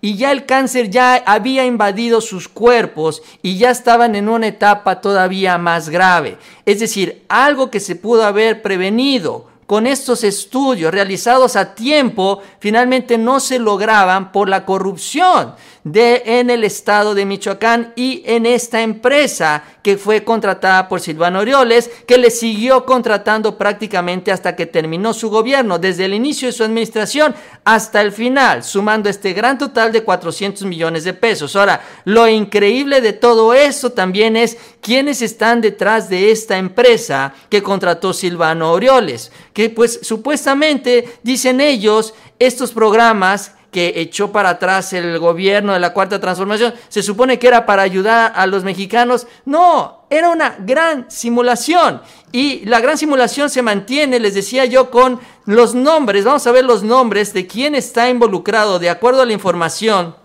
y ya el cáncer ya había invadido sus cuerpos y ya estaban en una etapa todavía más grave. Es decir, algo que se pudo haber prevenido con estos estudios realizados a tiempo, finalmente no se lograban por la corrupción de, en el estado de Michoacán y en esta empresa que fue contratada por Silvano Orioles, que le siguió contratando prácticamente hasta que terminó su gobierno, desde el inicio de su administración hasta el final, sumando este gran total de 400 millones de pesos. Ahora, lo increíble de todo eso también es quiénes están detrás de esta empresa que contrató Silvano Orioles, que pues supuestamente, dicen ellos, estos programas que echó para atrás el gobierno de la Cuarta Transformación, se supone que era para ayudar a los mexicanos. No, era una gran simulación. Y la gran simulación se mantiene, les decía yo, con los nombres. Vamos a ver los nombres de quién está involucrado de acuerdo a la información.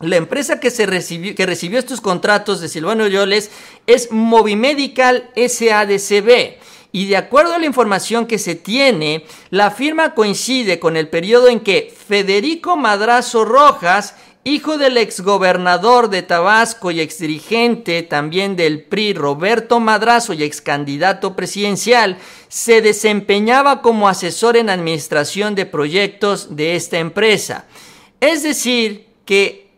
La empresa que, se recibió, que recibió estos contratos de Silvano Orioles es Movimedical SADCB y de acuerdo a la información que se tiene, la firma coincide con el periodo en que Federico Madrazo Rojas, hijo del exgobernador de Tabasco y exdirigente también del PRI Roberto Madrazo y excandidato presidencial, se desempeñaba como asesor en administración de proyectos de esta empresa. Es decir, que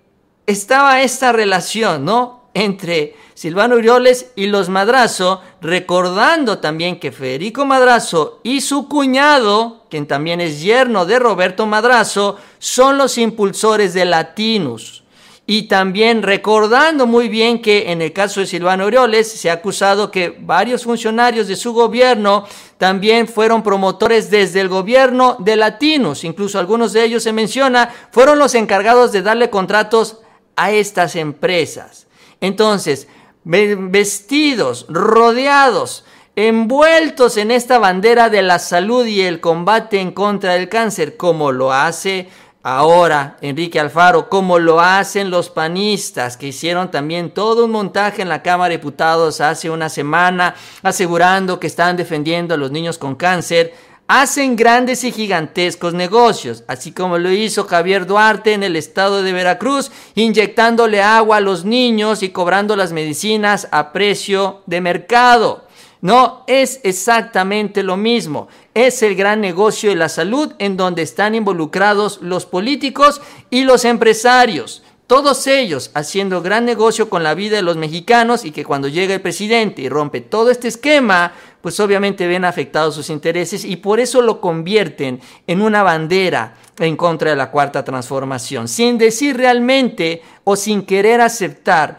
estaba esta relación, ¿no? Entre Silvano Urioles y los Madrazo, recordando también que Federico Madrazo y su cuñado, quien también es yerno de Roberto Madrazo, son los impulsores de Latinus. Y también recordando muy bien que en el caso de Silvano Urioles se ha acusado que varios funcionarios de su gobierno también fueron promotores desde el gobierno de Latinus. Incluso algunos de ellos se menciona, fueron los encargados de darle contratos a estas empresas. Entonces, vestidos, rodeados, envueltos en esta bandera de la salud y el combate en contra del cáncer, como lo hace ahora Enrique Alfaro, como lo hacen los panistas, que hicieron también todo un montaje en la Cámara de Diputados hace una semana, asegurando que están defendiendo a los niños con cáncer hacen grandes y gigantescos negocios, así como lo hizo Javier Duarte en el estado de Veracruz, inyectándole agua a los niños y cobrando las medicinas a precio de mercado. No, es exactamente lo mismo. Es el gran negocio de la salud en donde están involucrados los políticos y los empresarios. Todos ellos haciendo gran negocio con la vida de los mexicanos y que cuando llega el presidente y rompe todo este esquema, pues obviamente ven afectados sus intereses y por eso lo convierten en una bandera en contra de la cuarta transformación, sin decir realmente o sin querer aceptar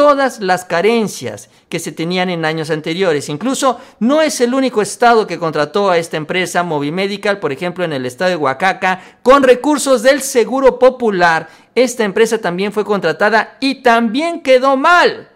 todas las carencias que se tenían en años anteriores. Incluso no es el único estado que contrató a esta empresa Movimedical, por ejemplo en el estado de Oaxaca, con recursos del Seguro Popular. Esta empresa también fue contratada y también quedó mal.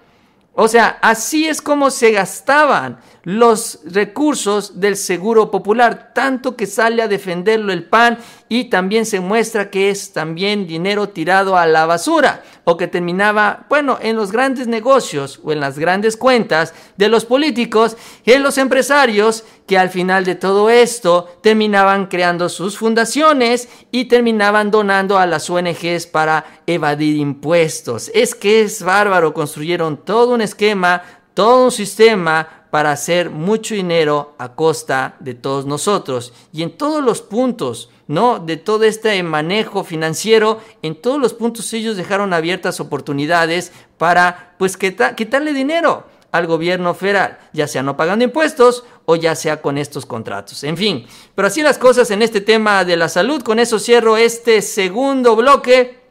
O sea, así es como se gastaban los recursos del Seguro Popular, tanto que sale a defenderlo el PAN y también se muestra que es también dinero tirado a la basura o que terminaba, bueno, en los grandes negocios o en las grandes cuentas de los políticos y en los empresarios que al final de todo esto terminaban creando sus fundaciones y terminaban donando a las ONGs para evadir impuestos. Es que es bárbaro, construyeron todo un esquema, todo un sistema para hacer mucho dinero a costa de todos nosotros. Y en todos los puntos, ¿no? De todo este manejo financiero, en todos los puntos ellos dejaron abiertas oportunidades para, pues, quitarle dinero al gobierno federal, ya sea no pagando impuestos o ya sea con estos contratos. En fin, pero así las cosas en este tema de la salud. Con eso cierro este segundo bloque.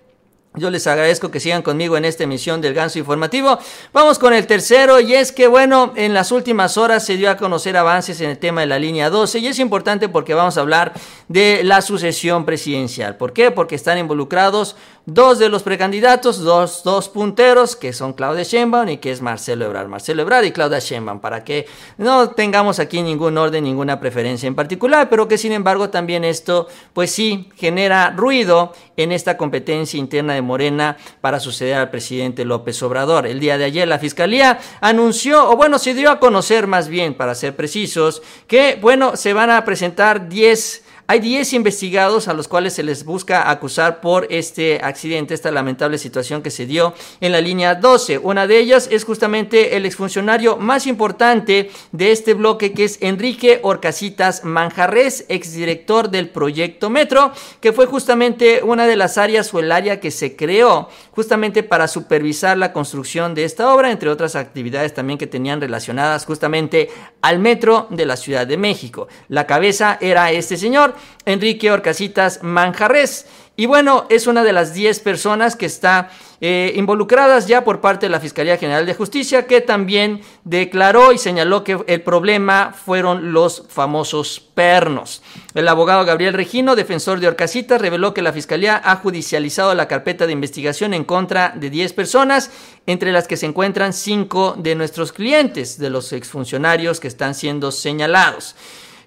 Yo les agradezco que sigan conmigo en esta emisión del Ganso Informativo. Vamos con el tercero y es que bueno, en las últimas horas se dio a conocer avances en el tema de la línea 12 y es importante porque vamos a hablar de la sucesión presidencial. ¿Por qué? Porque están involucrados dos de los precandidatos, dos, dos punteros, que son Claudia Sheinbaum y que es Marcelo Ebrard. Marcelo Ebrard y Claudia Sheinbaum, para que no tengamos aquí ningún orden, ninguna preferencia en particular, pero que sin embargo también esto, pues sí, genera ruido en esta competencia interna de Morena para suceder al presidente López Obrador. El día de ayer la Fiscalía anunció, o bueno, se dio a conocer más bien, para ser precisos, que, bueno, se van a presentar 10 hay 10 investigados a los cuales se les busca acusar por este accidente, esta lamentable situación que se dio en la línea 12. Una de ellas es justamente el exfuncionario más importante de este bloque, que es Enrique Orcasitas Manjarres, exdirector del proyecto Metro, que fue justamente una de las áreas o el área que se creó justamente para supervisar la construcción de esta obra, entre otras actividades también que tenían relacionadas justamente al metro de la Ciudad de México. La cabeza era este señor, Enrique Orcasitas Manjarres. Y bueno, es una de las 10 personas que está eh, involucradas ya por parte de la Fiscalía General de Justicia, que también declaró y señaló que el problema fueron los famosos pernos. El abogado Gabriel Regino, defensor de Orcasitas, reveló que la Fiscalía ha judicializado la carpeta de investigación en contra de 10 personas, entre las que se encuentran 5 de nuestros clientes, de los exfuncionarios que están siendo señalados.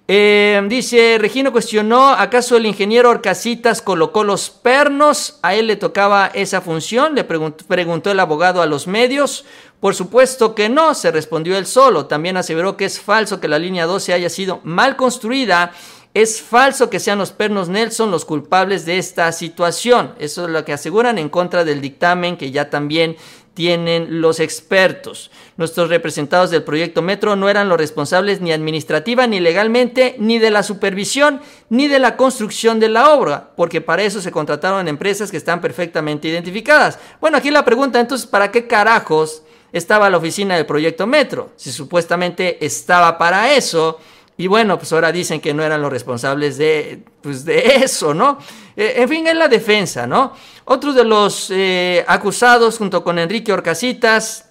Eh, dice, Regino cuestionó, ¿acaso el ingeniero Orcasitas colocó los pernos? ¿A él le tocaba esa función? Le preguntó, el abogado a los medios. Por supuesto que no, se respondió él solo. También aseveró que es falso que la línea 12 haya sido mal construida. Es falso que sean los pernos Nelson los culpables de esta situación. Eso es lo que aseguran en contra del dictamen que ya también tienen los expertos. Nuestros representados del proyecto Metro no eran los responsables ni administrativa, ni legalmente, ni de la supervisión, ni de la construcción de la obra, porque para eso se contrataron empresas que están perfectamente identificadas. Bueno, aquí la pregunta entonces, ¿para qué carajos estaba la oficina del proyecto Metro? Si supuestamente estaba para eso, y bueno, pues ahora dicen que no eran los responsables de, pues de eso, ¿no? Eh, en fin, es la defensa, ¿no? Otro de los eh, acusados, junto con Enrique Orcasitas,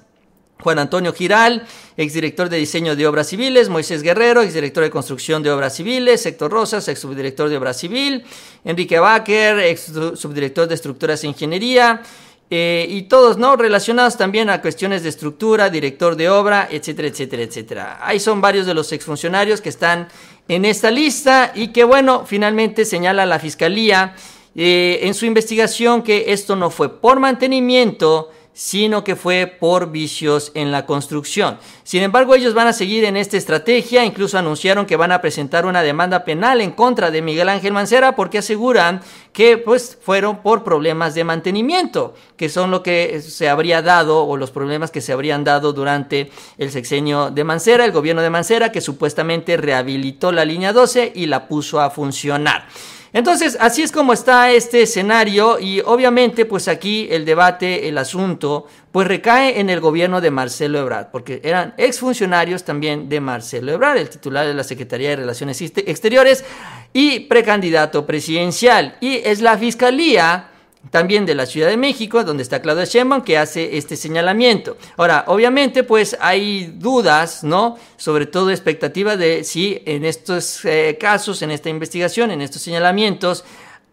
Juan Antonio Giral, exdirector de diseño de obras civiles, Moisés Guerrero, exdirector de construcción de obras civiles, Héctor Rosas, ex subdirector de obras civil, Enrique Baker, ex subdirector de estructuras e ingeniería, eh, y todos, ¿no? Relacionados también a cuestiones de estructura, director de obra, etcétera, etcétera, etcétera. Ahí son varios de los exfuncionarios que están en esta lista y que, bueno, finalmente señala la Fiscalía eh, en su investigación que esto no fue por mantenimiento, sino que fue por vicios en la construcción. Sin embargo, ellos van a seguir en esta estrategia, incluso anunciaron que van a presentar una demanda penal en contra de Miguel Ángel Mancera porque aseguran que pues fueron por problemas de mantenimiento, que son lo que se habría dado o los problemas que se habrían dado durante el sexenio de Mancera, el gobierno de Mancera que supuestamente rehabilitó la línea 12 y la puso a funcionar. Entonces, así es como está este escenario y obviamente pues aquí el debate, el asunto, pues recae en el gobierno de Marcelo Ebrard, porque eran exfuncionarios también de Marcelo Ebrard, el titular de la Secretaría de Relaciones Exteriores y precandidato presidencial. Y es la Fiscalía también de la Ciudad de México, donde está Claudia Sheinbaum, que hace este señalamiento. Ahora, obviamente, pues hay dudas, ¿no? Sobre todo expectativa de si en estos eh, casos, en esta investigación, en estos señalamientos,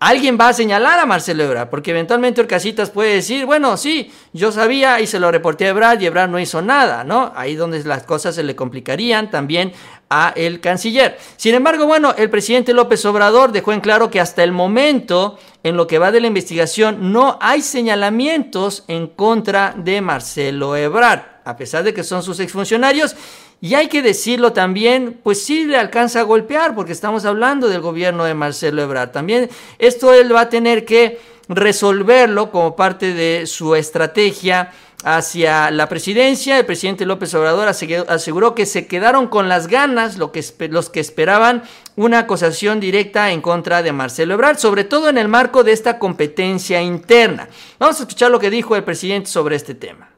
alguien va a señalar a Marcelo Ebrard, porque eventualmente Orcasitas puede decir, bueno, sí, yo sabía y se lo reporté a Ebrard y Ebrard no hizo nada, ¿no? Ahí donde las cosas se le complicarían también a el canciller. Sin embargo, bueno, el presidente López Obrador dejó en claro que hasta el momento, en lo que va de la investigación, no hay señalamientos en contra de Marcelo Ebrard, a pesar de que son sus exfuncionarios y hay que decirlo también, pues sí le alcanza a golpear, porque estamos hablando del gobierno de Marcelo Ebrard. También esto él va a tener que resolverlo como parte de su estrategia hacia la presidencia. El presidente López Obrador aseguró que se quedaron con las ganas lo que, los que esperaban una acusación directa en contra de Marcelo Ebrard, sobre todo en el marco de esta competencia interna. Vamos a escuchar lo que dijo el presidente sobre este tema.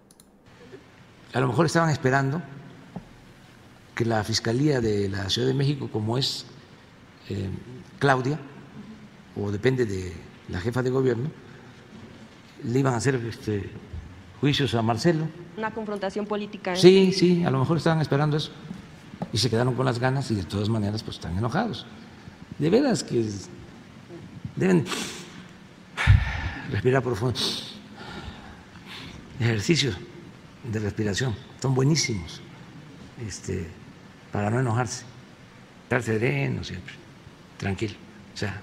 A lo mejor estaban esperando que la Fiscalía de la Ciudad de México, como es eh, Claudia, o depende de la jefa de gobierno, le iban a hacer este, juicios a Marcelo. Una confrontación política. Sí, sí, a lo mejor estaban esperando eso. Y se quedaron con las ganas y de todas maneras pues están enojados. De veras que deben respirar profundo. Ejercicios de respiración son buenísimos este, para no enojarse. Estar sereno siempre, tranquilo. O sea,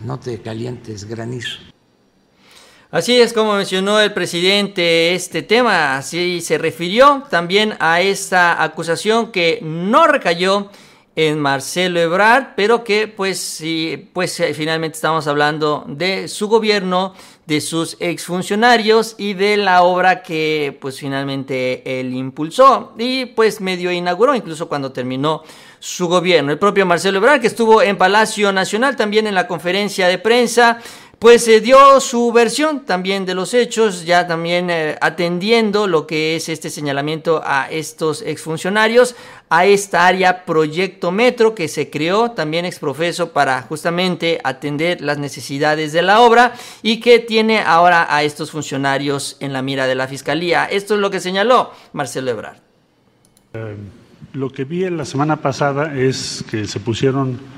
no te calientes granizo. Así es como mencionó el presidente este tema, así se refirió también a esta acusación que no recayó en Marcelo Ebrard, pero que pues sí, pues eh, finalmente estamos hablando de su gobierno, de sus exfuncionarios y de la obra que pues finalmente él impulsó y pues medio inauguró incluso cuando terminó su gobierno. El propio Marcelo Ebrard que estuvo en Palacio Nacional también en la conferencia de prensa pues se dio su versión también de los hechos, ya también eh, atendiendo lo que es este señalamiento a estos exfuncionarios, a esta área Proyecto Metro que se creó también exprofeso para justamente atender las necesidades de la obra y que tiene ahora a estos funcionarios en la mira de la Fiscalía. Esto es lo que señaló Marcelo Ebrard. Eh, lo que vi en la semana pasada es que se pusieron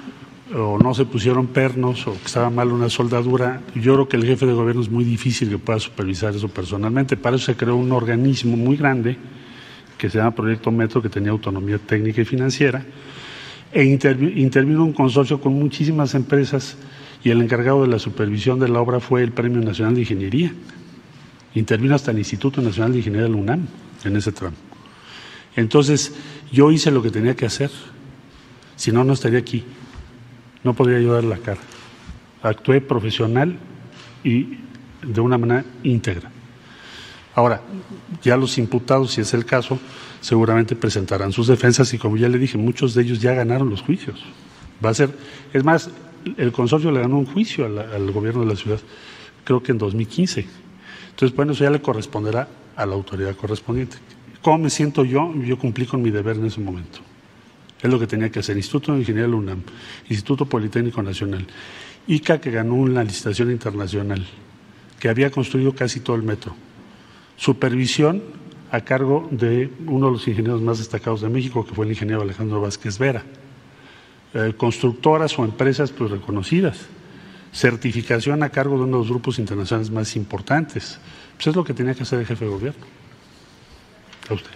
o no se pusieron pernos o que estaba mal una soldadura, yo creo que el jefe de gobierno es muy difícil que pueda supervisar eso personalmente. Para eso se creó un organismo muy grande que se llama Proyecto Metro, que tenía autonomía técnica y financiera, e intervino un consorcio con muchísimas empresas y el encargado de la supervisión de la obra fue el Premio Nacional de Ingeniería. Intervino hasta el Instituto Nacional de Ingeniería del UNAM en ese tramo. Entonces, yo hice lo que tenía que hacer, si no, no estaría aquí no podría ayudar la cara. Actué profesional y de una manera íntegra. Ahora, ya los imputados, si es el caso, seguramente presentarán sus defensas y como ya le dije, muchos de ellos ya ganaron los juicios. Va a ser, es más, el consorcio le ganó un juicio al gobierno de la ciudad, creo que en 2015. Entonces, bueno, eso ya le corresponderá a la autoridad correspondiente. ¿Cómo me siento yo? Yo cumplí con mi deber en ese momento. Es lo que tenía que hacer. Instituto de Ingeniería de UNAM, Instituto Politécnico Nacional, ICA que ganó una licitación internacional, que había construido casi todo el metro. Supervisión a cargo de uno de los ingenieros más destacados de México, que fue el ingeniero Alejandro Vázquez Vera. Eh, constructoras o empresas pues, reconocidas. Certificación a cargo de uno de los grupos internacionales más importantes. Pues es lo que tenía que hacer el jefe de gobierno. A usted.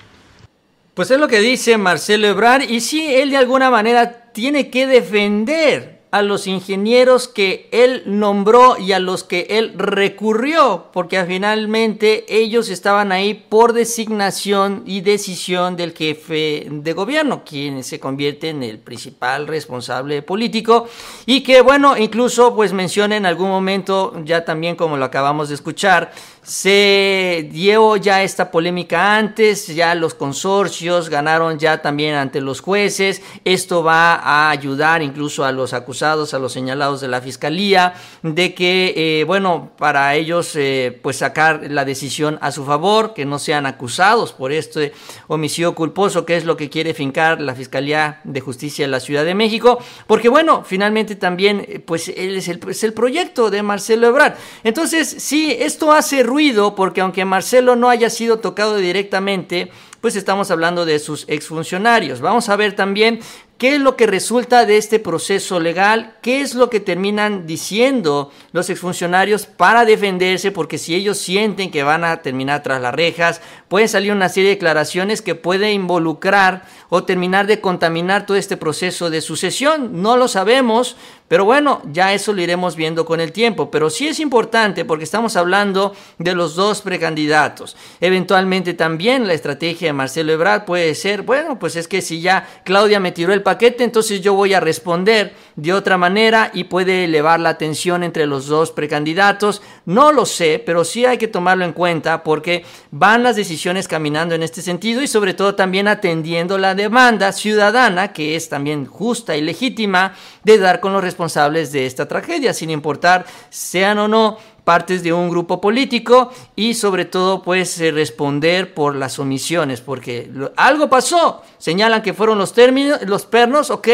Pues es lo que dice Marcelo Ebrard y sí, él de alguna manera tiene que defender a los ingenieros que él nombró y a los que él recurrió, porque finalmente ellos estaban ahí por designación y decisión del jefe de gobierno, quien se convierte en el principal responsable político. Y que bueno, incluso pues menciona en algún momento, ya también como lo acabamos de escuchar, se dio ya esta polémica antes, ya los consorcios ganaron ya también ante los jueces, esto va a ayudar incluso a los acusados, a los señalados de la fiscalía, de que, eh, bueno, para ellos eh, pues sacar la decisión a su favor, que no sean acusados por este homicidio culposo, que es lo que quiere fincar la Fiscalía de Justicia de la Ciudad de México, porque bueno, finalmente también eh, pues él es el, el proyecto de Marcelo Ebrard. Entonces, sí, esto hace ruido porque aunque Marcelo no haya sido tocado directamente, pues estamos hablando de sus exfuncionarios. Vamos a ver también ¿Qué es lo que resulta de este proceso legal? ¿Qué es lo que terminan diciendo los exfuncionarios para defenderse? Porque si ellos sienten que van a terminar tras las rejas, puede salir una serie de declaraciones que puede involucrar o terminar de contaminar todo este proceso de sucesión. No lo sabemos, pero bueno, ya eso lo iremos viendo con el tiempo. Pero sí es importante porque estamos hablando de los dos precandidatos. Eventualmente también la estrategia de Marcelo Ebrard puede ser, bueno, pues es que si ya Claudia me tiró el paquete, entonces yo voy a responder de otra manera y puede elevar la tensión entre los dos precandidatos. No lo sé, pero sí hay que tomarlo en cuenta porque van las decisiones caminando en este sentido y sobre todo también atendiendo la demanda ciudadana, que es también justa y legítima, de dar con los responsables de esta tragedia, sin importar sean o no partes de un grupo político y sobre todo pues eh, responder por las omisiones porque algo pasó señalan que fueron los términos los pernos ok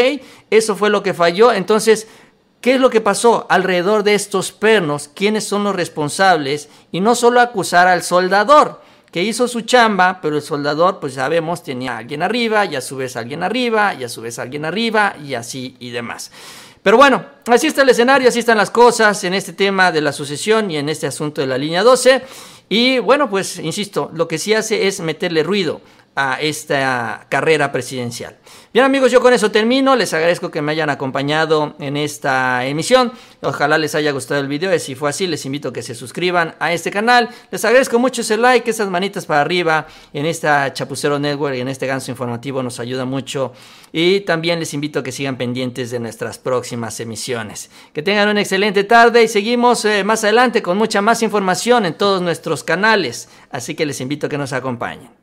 eso fue lo que falló. Entonces qué es lo que pasó alrededor de estos pernos quiénes son los responsables y no solo acusar al soldador que hizo su chamba, pero el soldador, pues sabemos, tenía a alguien arriba, y a su vez alguien arriba, y a su vez alguien arriba, y así y demás. Pero bueno, así está el escenario, así están las cosas en este tema de la sucesión y en este asunto de la línea 12. Y bueno, pues insisto, lo que sí hace es meterle ruido a esta carrera presidencial. Bien amigos, yo con eso termino. Les agradezco que me hayan acompañado en esta emisión. Ojalá les haya gustado el video y si fue así, les invito a que se suscriban a este canal. Les agradezco mucho ese like, esas manitas para arriba en esta Chapucero Network y en este ganso informativo nos ayuda mucho. Y también les invito a que sigan pendientes de nuestras próximas emisiones. Que tengan una excelente tarde y seguimos eh, más adelante con mucha más información en todos nuestros canales. Así que les invito a que nos acompañen.